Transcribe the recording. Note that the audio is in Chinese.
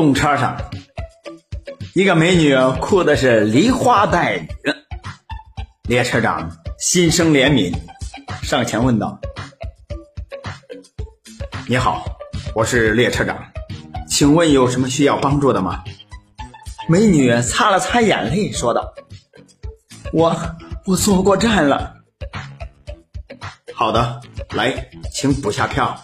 动车上，一个美女哭的是梨花带雨。列车长心生怜悯，上前问道：“你好，我是列车长，请问有什么需要帮助的吗？”美女擦了擦眼泪，说道：“我我坐过站了。”好的，来，请补下票。